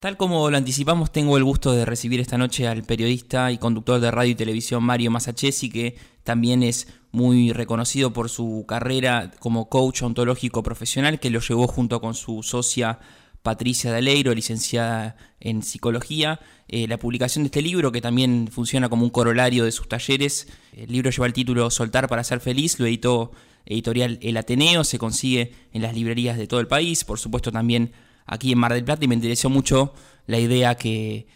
Tal como lo anticipamos, tengo el gusto de recibir esta noche al periodista y conductor de radio y televisión Mario Masachesi, que también es muy reconocido por su carrera como coach ontológico profesional, que lo llevó junto con su socia Patricia Daleiro, licenciada en psicología, eh, la publicación de este libro, que también funciona como un corolario de sus talleres. El libro lleva el título Soltar para ser feliz, lo editó editorial El Ateneo, se consigue en las librerías de todo el país, por supuesto también aquí en Mar del Plata y me interesó mucho la idea que,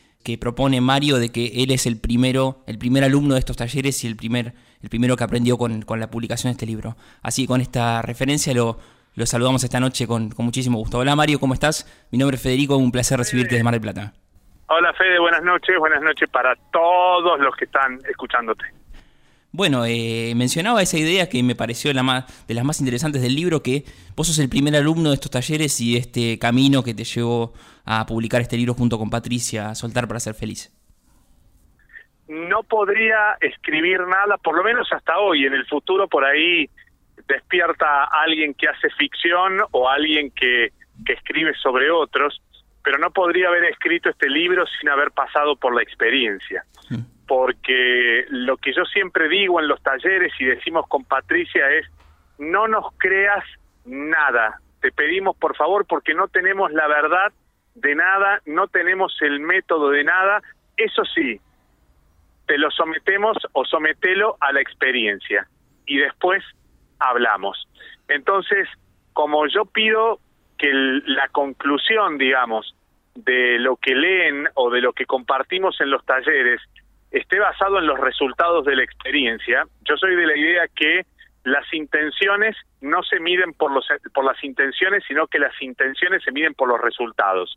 propone Mario de que él es el primero, el primer alumno de estos talleres y el primer, el primero que aprendió con, la publicación de este libro. Así con esta referencia lo, lo saludamos esta noche con, con, muchísimo gusto. Hola Mario, ¿cómo estás? Mi nombre es Federico, un placer recibirte desde Mar del Plata. Hola Fede, buenas noches, buenas noches para todos los que están escuchándote. Bueno, eh, mencionaba esa idea que me pareció la más, de las más interesantes del libro, que vos sos el primer alumno de estos talleres y de este camino que te llevó a publicar este libro junto con Patricia, Soltar para ser feliz. No podría escribir nada, por lo menos hasta hoy. En el futuro por ahí despierta alguien que hace ficción o alguien que, que escribe sobre otros, pero no podría haber escrito este libro sin haber pasado por la experiencia. Mm porque lo que yo siempre digo en los talleres y decimos con Patricia es, no nos creas nada, te pedimos por favor porque no tenemos la verdad de nada, no tenemos el método de nada, eso sí, te lo sometemos o sometelo a la experiencia y después hablamos. Entonces, como yo pido que la conclusión, digamos, de lo que leen o de lo que compartimos en los talleres esté basado en los resultados de la experiencia. Yo soy de la idea que las intenciones no se miden por los por las intenciones, sino que las intenciones se miden por los resultados.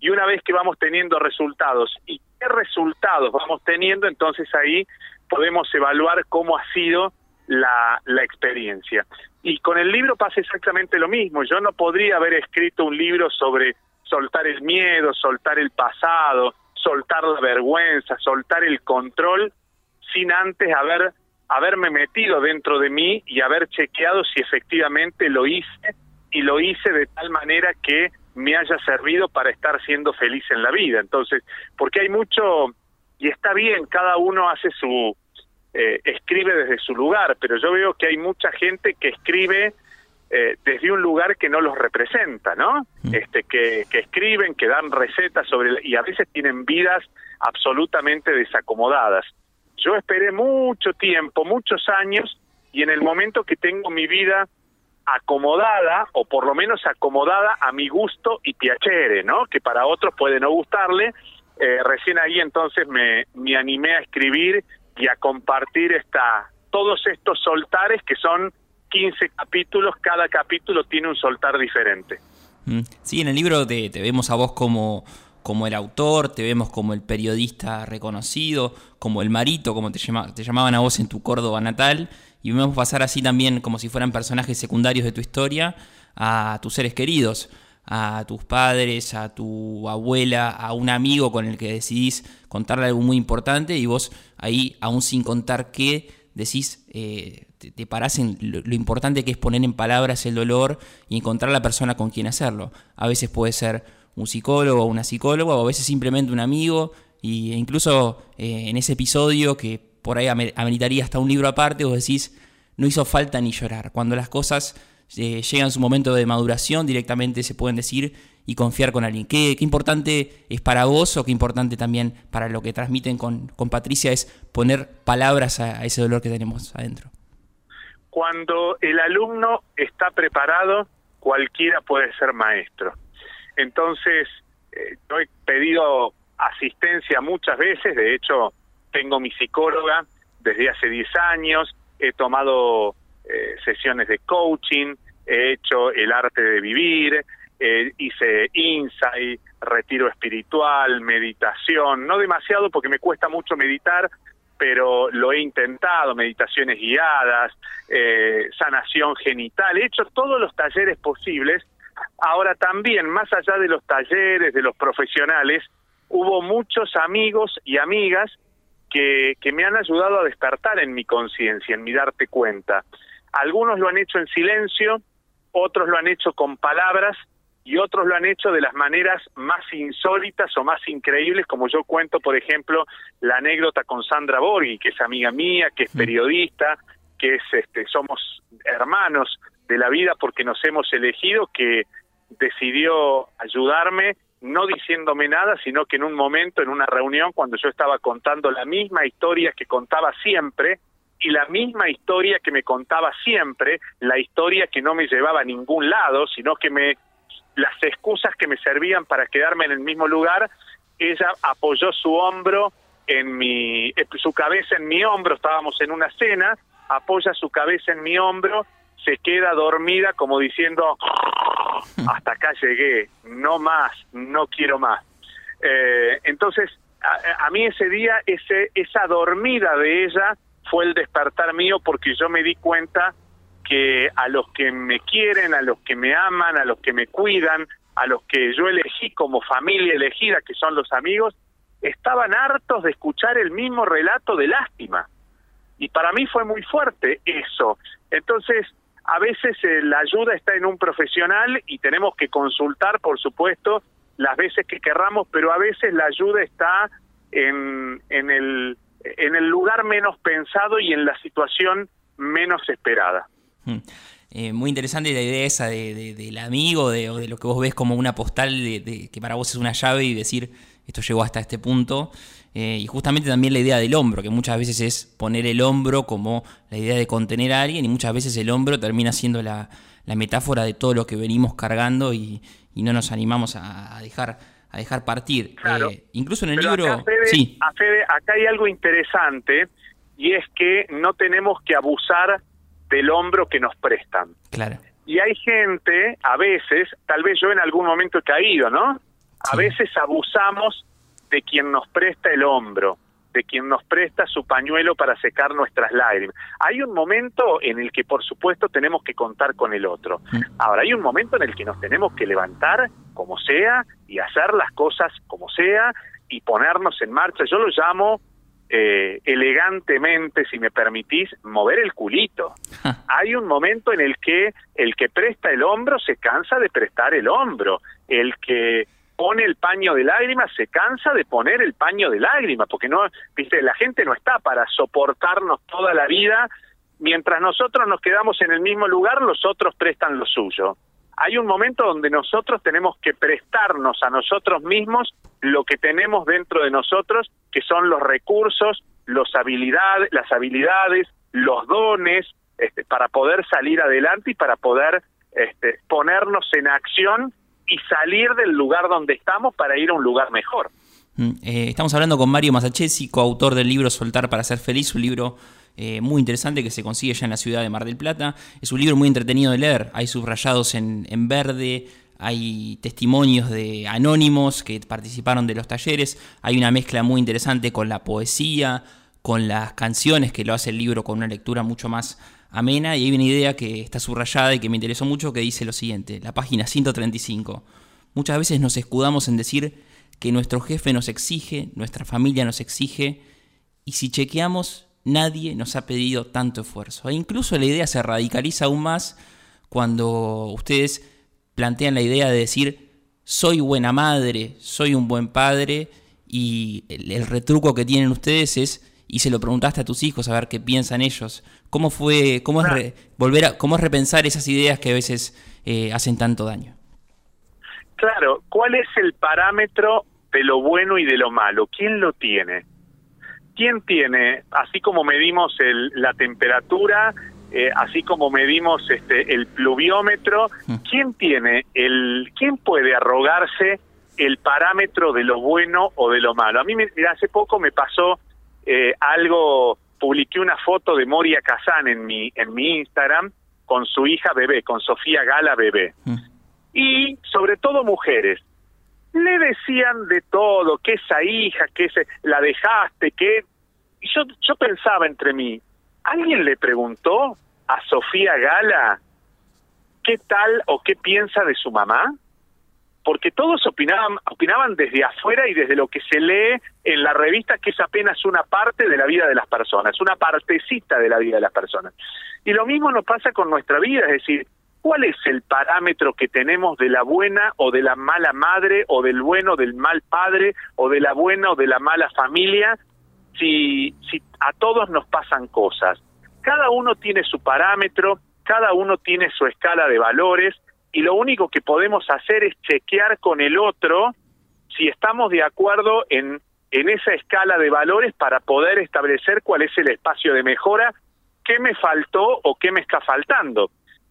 Y una vez que vamos teniendo resultados y qué resultados vamos teniendo, entonces ahí podemos evaluar cómo ha sido la, la experiencia. Y con el libro pasa exactamente lo mismo. Yo no podría haber escrito un libro sobre soltar el miedo, soltar el pasado, soltar la vergüenza, soltar el control, sin antes haber haberme metido dentro de mí y haber chequeado si efectivamente lo hice y lo hice de tal manera que me haya servido para estar siendo feliz en la vida. Entonces, porque hay mucho, y está bien, cada uno hace su, eh, escribe desde su lugar, pero yo veo que hay mucha gente que escribe eh, desde un lugar que no los representa, ¿no? Mm. Este, que, que escriben, que dan recetas sobre y a veces tienen vidas absolutamente desacomodadas. Yo esperé mucho tiempo, muchos años, y en el momento que tengo mi vida acomodada, o por lo menos acomodada a mi gusto y piacere, ¿no? Que para otros puede no gustarle, eh, recién ahí entonces me, me animé a escribir y a compartir esta, todos estos soltares que son 15 capítulos, cada capítulo tiene un soltar diferente. Mm. Sí, en el libro te, vemos a vos como, como el autor, te vemos como el periodista reconocido, como el marito, como te, te llamaban a vos en tu Córdoba natal, y vemos pasar así también como si fueran personajes secundarios de tu historia a tus seres queridos, a tus padres, a tu abuela, a un amigo con el que decidís contarle algo muy importante y vos ahí, aún sin contar qué, decís, eh, te, parás en lo, importante que es poner en palabras el dolor y encontrar la persona con quien hacerlo. A veces puede ser un psicólogo o una psicóloga, o a veces simplemente un amigo, y, e incluso eh, en ese episodio que por ahí ameritaría hasta un libro aparte, vos decís, no hizo falta ni llorar. Cuando las cosas eh, llegan a su momento de maduración, directamente se pueden decir y confiar con alguien. ¿Qué, importante es para vos o qué importante también para lo que transmiten con, con Patricia es poner palabras a, ese dolor que tenemos adentro? Cuando el alumno está preparado, cualquiera puede ser maestro. Entonces, eh, yo he pedido asistencia muchas veces, de hecho, tengo mi psicóloga desde hace 10 años, he tomado eh, sesiones de coaching, he hecho el arte de vivir, eh, hice insight, retiro espiritual, meditación, no demasiado porque me cuesta mucho meditar, pero lo he intentado, meditaciones guiadas, eh, sanación genital, he hecho todos los talleres posibles. Ahora también, más allá de los talleres, de los profesionales, hubo muchos amigos y amigas que, que me han ayudado a despertar en mi conciencia, en mi darte cuenta. Algunos lo han hecho en silencio, otros lo han hecho con palabras y otros lo han hecho de las maneras más insólitas o más increíbles, como yo cuento, por ejemplo, la anécdota con Sandra Borghi, que es amiga mía, que es periodista, que es este somos hermanos de la vida porque nos hemos elegido, que decidió ayudarme no diciéndome nada, sino que en un momento, en una reunión, cuando yo estaba contando la misma historia que contaba siempre, y la misma historia que me contaba siempre, la historia que no me llevaba a ningún lado, sino que me las excusas que me servían para quedarme en el mismo lugar, ella apoyó su hombro en mi eh, su cabeza en mi hombro, estábamos en una cena, apoya su cabeza en mi hombro, se queda dormida como diciendo hasta acá llegué, no más, no quiero más. Eh, entonces, a, a, mí ese día, ese, esa dormida de ella fue el despertar mío porque yo me di cuenta que a los que me quieren, a los que me aman, a los que me cuidan, a los que yo elegí como familia elegida, que son los amigos, estaban hartos de escuchar el mismo relato de lástima. Y para mí fue muy fuerte eso. Entonces, a veces eh, la ayuda está en un profesional y tenemos que consultar, por supuesto, las veces que querramos, pero a veces la ayuda está en, en, el, en el lugar menos pensado y en la situación menos esperada. Mm. Eh, muy interesante la idea esa de, del amigo de, o de lo que vos ves como una postal de, que para vos es una llave y decir esto llegó hasta este punto. Eh, y justamente también la idea del hombro, que muchas veces es poner el hombro como la idea de contener a alguien y muchas veces el hombro termina siendo la, metáfora de todo lo que venimos cargando y, no nos animamos a, dejar a dejar partir. Eh, incluso en el libro... sí. acá hay algo interesante y es que no tenemos que abusar del hombro que nos prestan. Claro. Y hay gente, a veces, tal vez yo en algún momento he caído, ¿no? A veces abusamos de quien nos presta el hombro, de quien nos presta su pañuelo para secar nuestras lágrimas. Hay un momento en el que, por supuesto, tenemos que contar con el otro. Mm. Ahora, hay un momento en el que nos tenemos que levantar como sea y hacer las cosas como sea y ponernos en marcha. Yo lo llamo eh, elegantemente, si me permitís, mover el culito. Hay un momento en el que el que presta el hombro se cansa de prestar el hombro, el que pone el paño de lágrimas se cansa de poner el paño de lágrimas, porque no, viste, la gente no está para soportarnos toda la vida, mientras nosotros nos quedamos en el mismo lugar, los otros prestan lo suyo hay un momento donde nosotros tenemos que prestarnos a nosotros mismos lo que tenemos dentro de nosotros, que son los recursos, las habilidades, los dones, este, para poder salir adelante y para poder este, ponernos en acción y salir del lugar donde estamos para ir a un lugar mejor. Mm, eh, estamos hablando con Mario Masachesi, coautor del libro Soltar para ser feliz, un libro eh, muy interesante que se consigue ya en la ciudad de Mar del Plata. Es un libro muy entretenido de leer, hay subrayados en, en verde, hay testimonios de anónimos que participaron de los talleres, hay una mezcla muy interesante con la poesía, con las canciones que lo hace el libro con una lectura mucho más amena y hay una idea que está subrayada y que me interesó mucho que dice lo siguiente, la página 135. Muchas veces nos escudamos en decir que nuestro jefe nos exige, nuestra familia nos exige, y si chequeamos nadie nos ha pedido tanto esfuerzo. E incluso la idea se radicaliza aún más cuando ustedes plantean la idea de decir, soy buena madre, soy un buen padre, y el, retruco que tienen ustedes es, y se lo preguntaste a tus hijos a ver qué piensan ellos. ¿Cómo fue, cómo es volver a, cómo es repensar esas ideas que a veces eh, hacen tanto daño? Claro, ¿cuál es el parámetro de lo bueno y de lo malo? ¿Quién lo tiene? ¿Quién tiene, así como medimos el, la temperatura, eh, así como medimos este, el pluviómetro, mm. quién tiene el, quién puede arrogarse el parámetro de lo bueno o de lo malo? A mí hace poco me pasó eh, algo, publiqué una foto de Moria Kazan en mi, en mi Instagram con su hija bebé, con Sofía Gala bebé. Mm. Y sobre todo mujeres, le decían de todo, que esa hija, que ese, la dejaste, que... Y yo, yo pensaba entre mí, ¿alguien le preguntó a Sofía Gala qué tal o qué piensa de su mamá? Porque todos opinaban, opinaban desde afuera y desde lo que se lee en la revista, que es apenas una parte de la vida de las personas, una partecita de la vida de las personas. Y lo mismo nos pasa con nuestra vida, es decir, ¿Cuál es el parámetro que tenemos de la buena o de la mala madre o del bueno o del mal padre o de la buena o de la mala familia si, si a todos nos pasan cosas? Cada uno tiene su parámetro, cada uno tiene su escala de valores y lo único que podemos hacer es chequear con el otro si estamos de acuerdo en, en esa escala de valores para poder establecer cuál es el espacio de mejora, qué me faltó o qué me está faltando.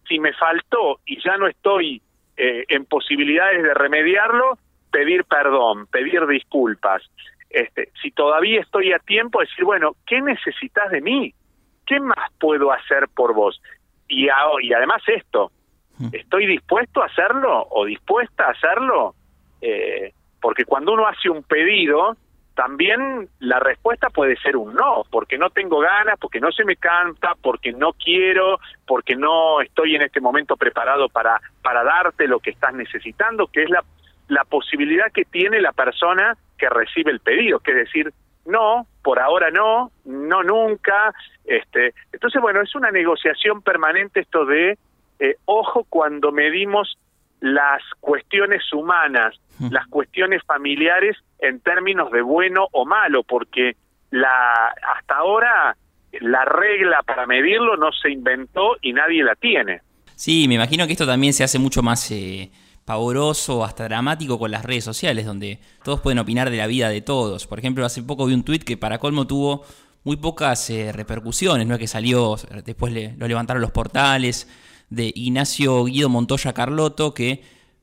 Si me faltó y ya no estoy eh, en posibilidades de remediarlo, pedir perdón, pedir disculpas. Este, si todavía estoy a tiempo, decir, bueno, ¿qué necesitas de mí? ¿Qué más puedo hacer por vos? Y, y además esto, hmm. ¿estoy dispuesto a hacerlo o dispuesta a hacerlo? Eh, porque cuando uno hace un pedido, también la respuesta puede ser un no, porque no tengo ganas, porque no se me canta, porque no quiero, porque no estoy en este momento preparado para, para darte lo que estás necesitando, que es la, la posibilidad que tiene la persona que recibe el pedido, que es decir, no, por ahora no, no nunca. Este, entonces, bueno, es una negociación permanente esto de, eh, ojo cuando medimos las cuestiones humanas, las cuestiones familiares en términos de bueno o malo, porque la hasta ahora la regla para medirlo no se inventó y nadie la tiene. Sí, me imagino que esto también se hace mucho más eh, pavoroso, hasta dramático con las redes sociales, donde todos pueden opinar de la vida de todos. Por ejemplo, hace poco vi un tuit que para colmo tuvo muy pocas eh, repercusiones, no es que salió, después lo levantaron los portales, de Ignacio Guido Montoya Carlotto, que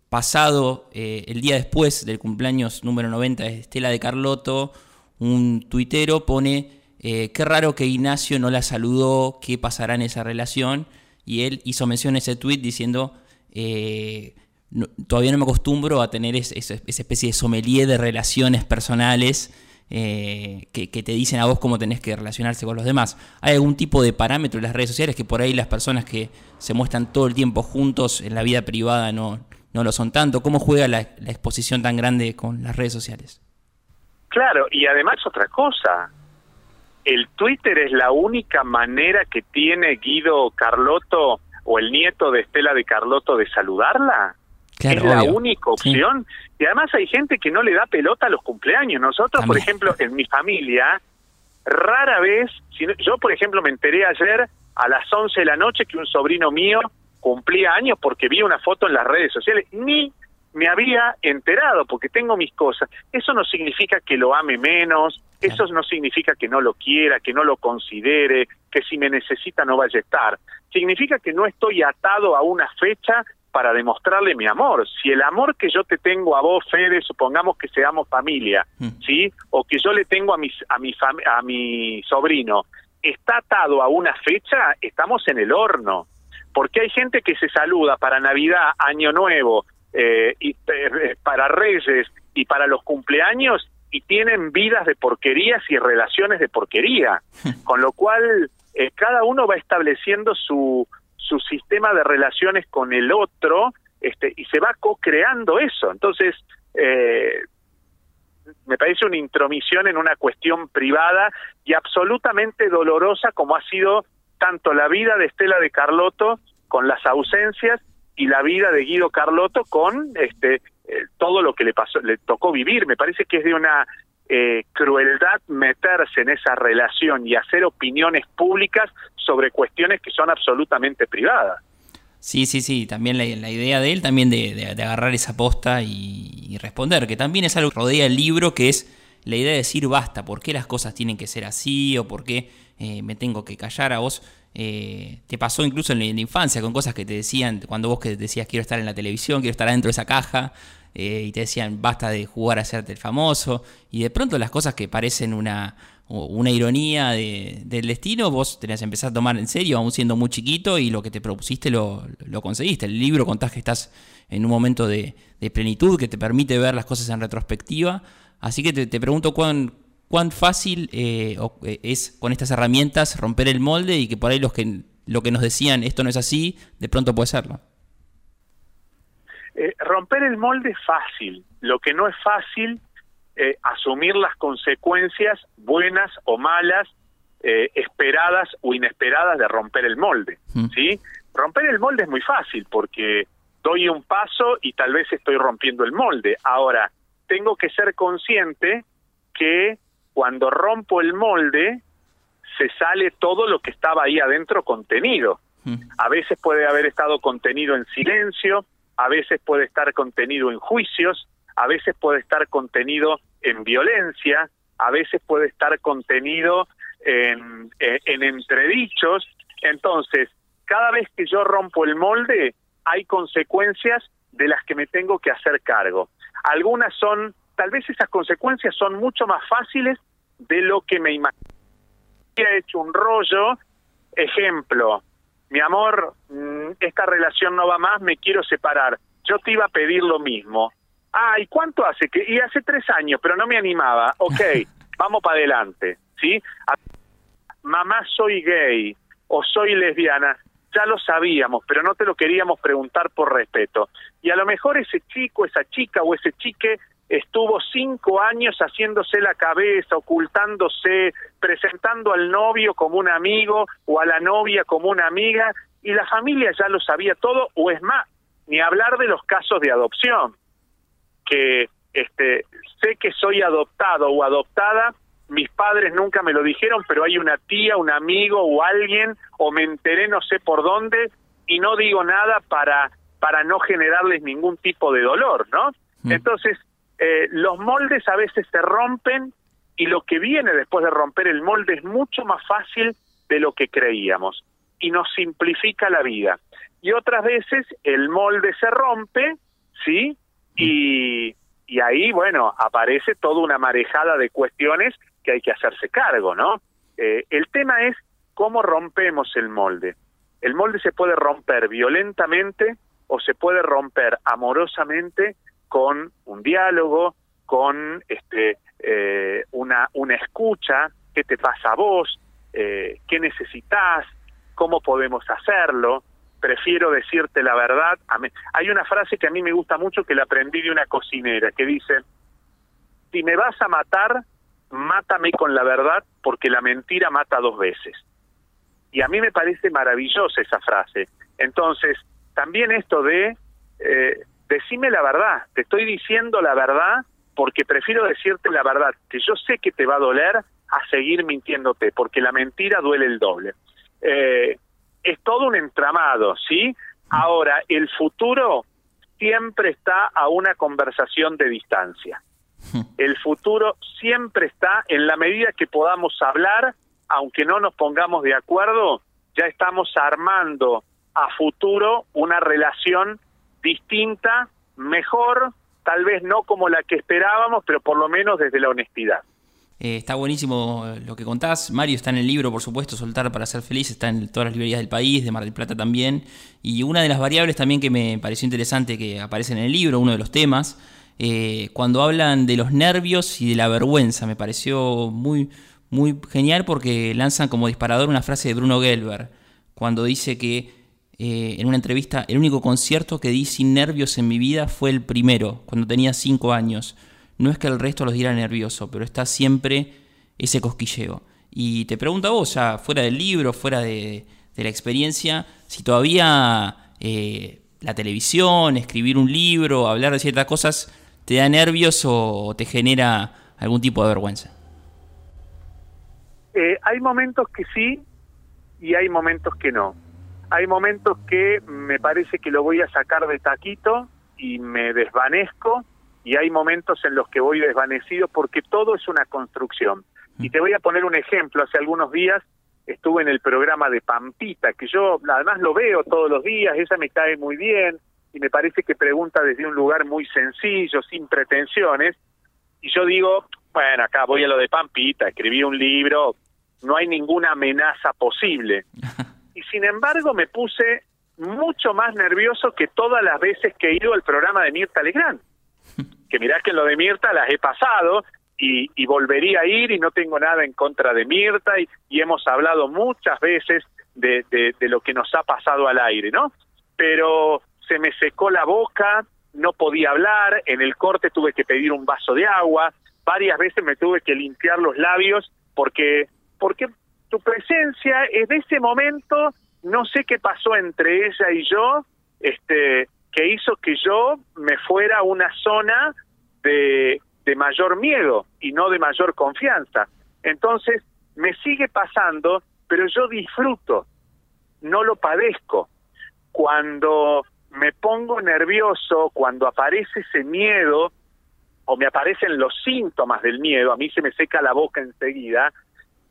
pasado eh, el día después del cumpleaños número 90 de Estela de Carlotto, un tuitero pone, eh, qué raro que Ignacio no la saludó, qué pasará en esa relación, y él hizo mención a ese tuit diciendo, eh, todavía no me acostumbro a tener esa especie de sommelier de relaciones personales eh, que, te dicen a vos cómo tenés que relacionarse con los demás. ¿Hay algún tipo de parámetro en las redes sociales que por ahí las personas que se muestran todo el tiempo juntos en la vida privada no, no lo son tanto? ¿Cómo juega la, exposición tan grande con las redes sociales? Claro, y además otra cosa, el Twitter es la única manera que tiene Guido Carlotto o el nieto de Estela de Carlotto de saludarla es la única opción. Y además hay gente que no le da pelota a los cumpleaños. Nosotros, por ejemplo, en mi familia, rara vez, si yo por ejemplo me enteré ayer a las 11 de la noche que un sobrino mío cumplía años porque vi una foto en las redes sociales, ni me había enterado porque tengo mis cosas. Eso no significa que lo ame menos, eso no significa que no lo quiera, que no lo considere, que si me necesita no vaya a estar. Significa que no estoy atado a una fecha para demostrarle mi amor. Si el amor que yo te tengo a vos, Fede, supongamos que seamos familia, mm. ¿sí? O que yo le tengo a mi, a mi, a mi sobrino, está atado a una fecha, estamos en el horno. Porque hay gente que se saluda para Navidad, Año Nuevo, eh, y eh, para Reyes y para los cumpleaños y tienen vidas de porquerías y relaciones de porquería. Con lo cual, eh, cada uno va estableciendo su, su sistema de relaciones con el otro este, y se va co-creando eso. Entonces, eh, me parece una intromisión en una cuestión privada y absolutamente dolorosa como ha sido tanto la vida de Estela de Carlotto con las ausencias y la vida de Guido Carlotto con este eh, todo lo que le pasó le tocó vivir me parece que es de una eh, crueldad meterse en esa relación y hacer opiniones públicas sobre cuestiones que son absolutamente privadas. Sí, sí, sí, también la, idea de él, también de, agarrar esa posta y, responder, que también es algo que rodea el libro, que es la idea de decir basta, ¿por qué las cosas tienen que ser así? ¿O por qué eh, me tengo que callar a vos? Eh, te pasó incluso en la, en la, infancia con cosas que te decían, cuando vos que decías quiero estar en la televisión, quiero estar adentro de esa caja, eh, y te decían basta de jugar a hacerte el famoso, y de pronto las cosas que parecen una, una ironía del destino, vos tenés que empezar a tomar en serio, aún siendo muy chiquito, y lo que te propusiste lo, lo conseguiste. El libro contás que estás en un momento de, plenitud que te permite ver las cosas en retrospectiva. Así que te, pregunto cuán, cuán fácil eh, eh, es con estas herramientas romper el molde y que por ahí los que lo que nos decían esto no es así, de pronto puede serlo. Eh, romper el molde es fácil, lo que no es fácil, eh, asumir las consecuencias buenas o malas, eh, esperadas o inesperadas de romper el molde, mm. ¿sí? romper el molde es muy fácil porque doy un paso y tal vez estoy rompiendo el molde. Ahora, tengo que ser consciente que cuando rompo el molde, se sale todo lo que estaba ahí adentro contenido. Mm. A veces puede haber estado contenido en silencio, a veces puede estar contenido en juicios, a veces puede estar contenido en violencia, a veces puede estar contenido en, en, entredichos. Entonces, cada vez que yo rompo el molde, hay consecuencias de las que me tengo que hacer cargo. Algunas son, tal vez esas consecuencias son mucho más fáciles de lo que me imagino. He hecho un rollo, ejemplo, mi amor, mm, esta relación no va más, me quiero separar. Yo te iba a pedir lo mismo. Ah, ¿y cuánto hace? que Y hace tres años, pero no me animaba. Ok, vamos para adelante, ¿sí? Mamá, soy gay o soy lesbiana. Ya lo sabíamos, pero no te lo queríamos preguntar por respeto. Y a lo mejor ese chico, esa chica o ese chique estuvo cinco años haciéndose la cabeza, ocultándose, presentando al novio como un amigo o a la novia como una amiga, y la familia ya lo sabía todo, o es más, ni hablar de los casos de adopción, que este, sé que soy adoptado o adoptada, mis padres nunca me lo dijeron, pero hay una tía, un amigo o alguien, o me enteré no sé por dónde, y no digo nada para, para no generarles ningún tipo de dolor, ¿no? Mm. Entonces, eh, los moldes a veces se rompen y lo que viene después de romper el molde es mucho más fácil de lo que creíamos y nos simplifica la vida. Y otras veces el molde se rompe, ¿sí? Y, y ahí, bueno, aparece toda una marejada de cuestiones que hay que hacerse cargo, ¿no? Eh, el tema es cómo rompemos el molde. El molde se puede romper violentamente o se puede romper amorosamente con un diálogo, con este, eh, una, una escucha, qué te pasa a vos, eh, qué necesitas, cómo podemos hacerlo, prefiero decirte la verdad. Hay una frase que a mí me gusta mucho que la aprendí de una cocinera que dice, si me vas a matar, mátame con la verdad porque la mentira mata dos veces. Y a mí me parece maravillosa esa frase. Entonces, también esto de eh, decime la verdad, te estoy diciendo la verdad porque prefiero decirte la verdad, que yo sé que te va a doler a seguir mintiéndote, porque la mentira duele el doble. Eh, es todo un entramado, ¿sí? Ahora, el futuro siempre está a una conversación de distancia. El futuro siempre está en la medida que podamos hablar, aunque no nos pongamos de acuerdo, ya estamos armando a futuro una relación distinta, mejor, tal vez no como la que esperábamos, pero por lo menos desde la honestidad. Eh, está buenísimo lo que contás. Mario está en el libro, por supuesto, Soltar para ser feliz, está en todas las librerías del país, de Mar del Plata también. Y una de las variables también que me pareció interesante que aparece en el libro, uno de los temas, eh, cuando hablan de los nervios y de la vergüenza, me pareció muy, muy genial porque lanzan como disparador una frase de Bruno Gelber, cuando dice que eh, en una entrevista, el único concierto que di sin nervios en mi vida fue el primero, cuando tenía cinco años. No es que el resto los diera nervioso, pero está siempre ese cosquilleo. Y te pregunto a vos, ya fuera del libro, fuera de, la experiencia, si todavía eh, la televisión, escribir un libro, hablar de ciertas cosas, te da nervios o te genera algún tipo de vergüenza. Eh, hay momentos que sí y hay momentos que no hay momentos que me parece que lo voy a sacar de taquito y me desvanezco y hay momentos en los que voy desvanecido porque todo es una construcción. Y te voy a poner un ejemplo. Hace algunos días estuve en el programa de Pampita, que yo además lo veo todos los días, ella me cae muy bien y me parece que pregunta desde un lugar muy sencillo, sin pretensiones. Y yo digo, bueno, acá voy a lo de Pampita, escribí un libro, no hay ninguna amenaza posible. y sin embargo me puse mucho más nervioso que todas las veces que he ido al programa de Mirta Legrand. Que mirá que en lo de Mirta las he pasado y, volvería a ir y no tengo nada en contra de Mirta y, hemos hablado muchas veces de, de, lo que nos ha pasado al aire, ¿no? Pero se me secó la boca, no podía hablar, en el corte tuve que pedir un vaso de agua, varias veces me tuve que limpiar los labios porque porque tu presencia es de ese momento no sé qué pasó entre ella y yo, este, que hizo que yo me fuera a una zona de, de mayor miedo y no de mayor confianza. Entonces, me sigue pasando, pero yo disfruto, no lo padezco. Cuando me pongo nervioso, cuando aparece ese miedo, o me aparecen los síntomas del miedo, a mí se me seca la boca enseguida,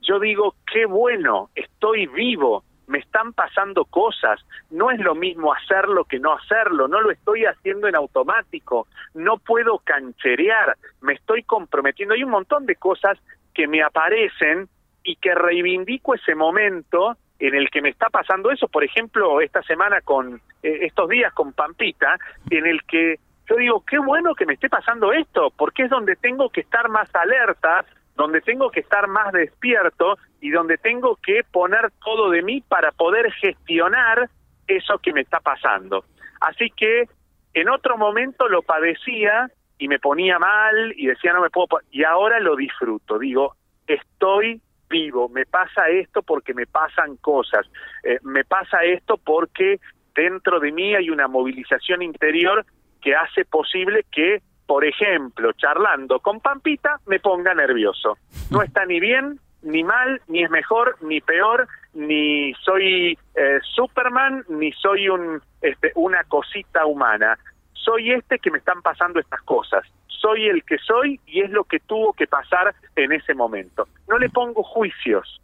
yo digo, qué bueno, estoy vivo, me están pasando cosas, no es lo mismo hacerlo que no hacerlo, no lo estoy haciendo en automático, no puedo cancherear, me estoy comprometiendo, hay un montón de cosas que me aparecen y que reivindico ese momento en el que me está pasando eso, por ejemplo, esta semana con eh, estos días con Pampita, en el que yo digo, qué bueno que me esté pasando esto, porque es donde tengo que estar más alerta, donde tengo que estar más despierto y donde tengo que poner todo de mí para poder gestionar eso que me está pasando. Así que en otro momento lo padecía y me ponía mal y decía no me puedo y ahora lo disfruto, digo, estoy vivo, me pasa esto porque me pasan cosas, eh, me pasa esto porque dentro de mí hay una movilización interior que hace posible que por ejemplo, charlando con Pampita, me ponga nervioso. No está ni bien, ni mal, ni es mejor, ni peor, ni soy eh, Superman, ni soy un, este, una cosita humana. Soy este que me están pasando estas cosas. Soy el que soy y es lo que tuvo que pasar en ese momento. No le pongo juicios.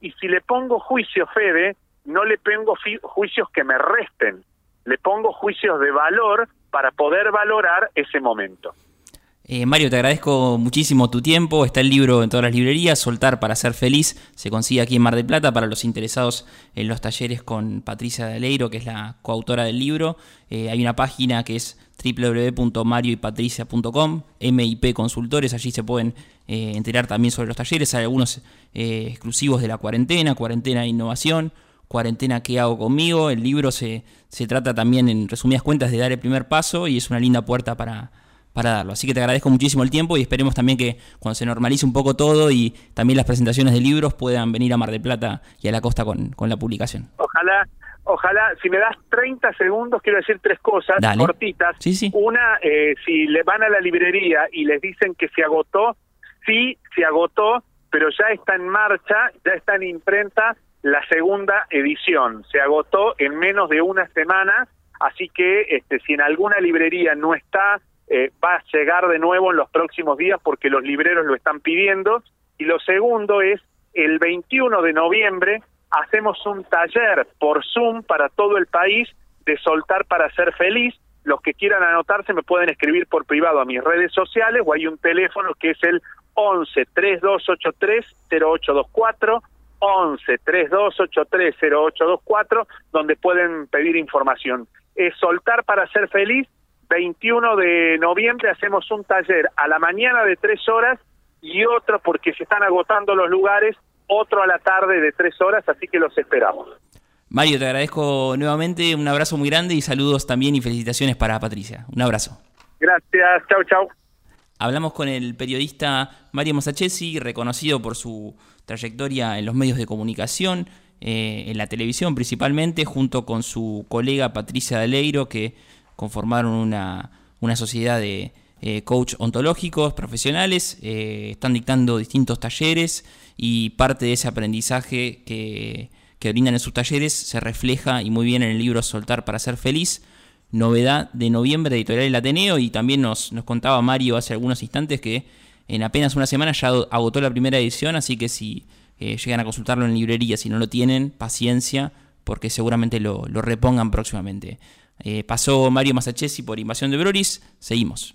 Y si le pongo juicios, Fede, no le pongo juicios que me resten. Le pongo juicios de valor para poder valorar ese momento. Eh, Mario, te agradezco muchísimo tu tiempo. Está el libro en todas las librerías, Soltar para ser feliz. Se consigue aquí en Mar del Plata para los interesados en los talleres con Patricia Daleiro, que es la coautora del libro. Eh, hay una página que es www.marioypatricia.com, MIP Consultores. Allí se pueden eh, enterar también sobre los talleres. Hay algunos exclusivos de la cuarentena, cuarentena de innovación cuarentena ¿Qué hago conmigo? El libro se, se trata también, en resumidas cuentas, de dar el primer paso y es una linda puerta para, para darlo. Así que te agradezco muchísimo el tiempo y esperemos también que cuando se normalice un poco todo y también las presentaciones de libros puedan venir a Mar del Plata y a la costa con, con la publicación. Ojalá, ojalá, si me das 30 segundos, quiero decir tres cosas cortitas. Sí, sí. Una, eh, si le van a la librería y les dicen que se agotó, sí, se agotó, pero ya está en marcha, ya está en imprenta la segunda edición. Se agotó en menos de una semana, así que este, si en alguna librería no está, eh, va a llegar de nuevo en los próximos días porque los libreros lo están pidiendo. Y lo segundo es, el 21 de noviembre hacemos un taller por Zoom para todo el país de soltar para ser feliz. Los que quieran anotarse me pueden escribir por privado a mis redes sociales o hay un teléfono que es el 11 3283 0824 11 3283 0824 donde pueden pedir información. Es Soltar para ser feliz. 21 de noviembre hacemos un taller a la mañana de tres horas y otro porque se están agotando los lugares, otro a la tarde de tres horas, así que los esperamos. Mario, te agradezco nuevamente, un abrazo muy grande y saludos también y felicitaciones para Patricia. Un abrazo. Gracias, chau, chau. Hablamos con el periodista Mario Mosachesi, reconocido por su trayectoria en los medios de comunicación, eh, en la televisión principalmente, junto con su colega Patricia Daleiro, que conformaron una, sociedad de eh, coach ontológicos profesionales, eh, están dictando distintos talleres y parte de ese aprendizaje que, que brindan en sus talleres se refleja y muy bien en el libro Soltar para ser feliz, novedad de noviembre Editorial El Ateneo y también nos, nos contaba Mario hace algunos instantes que en apenas una semana ya agotó la primera edición, así que si eh, llegan a consultarlo en librería, si no lo tienen, paciencia, porque seguramente lo, repongan próximamente. Eh, pasó Mario Masachesi por Invasión de Broris, seguimos.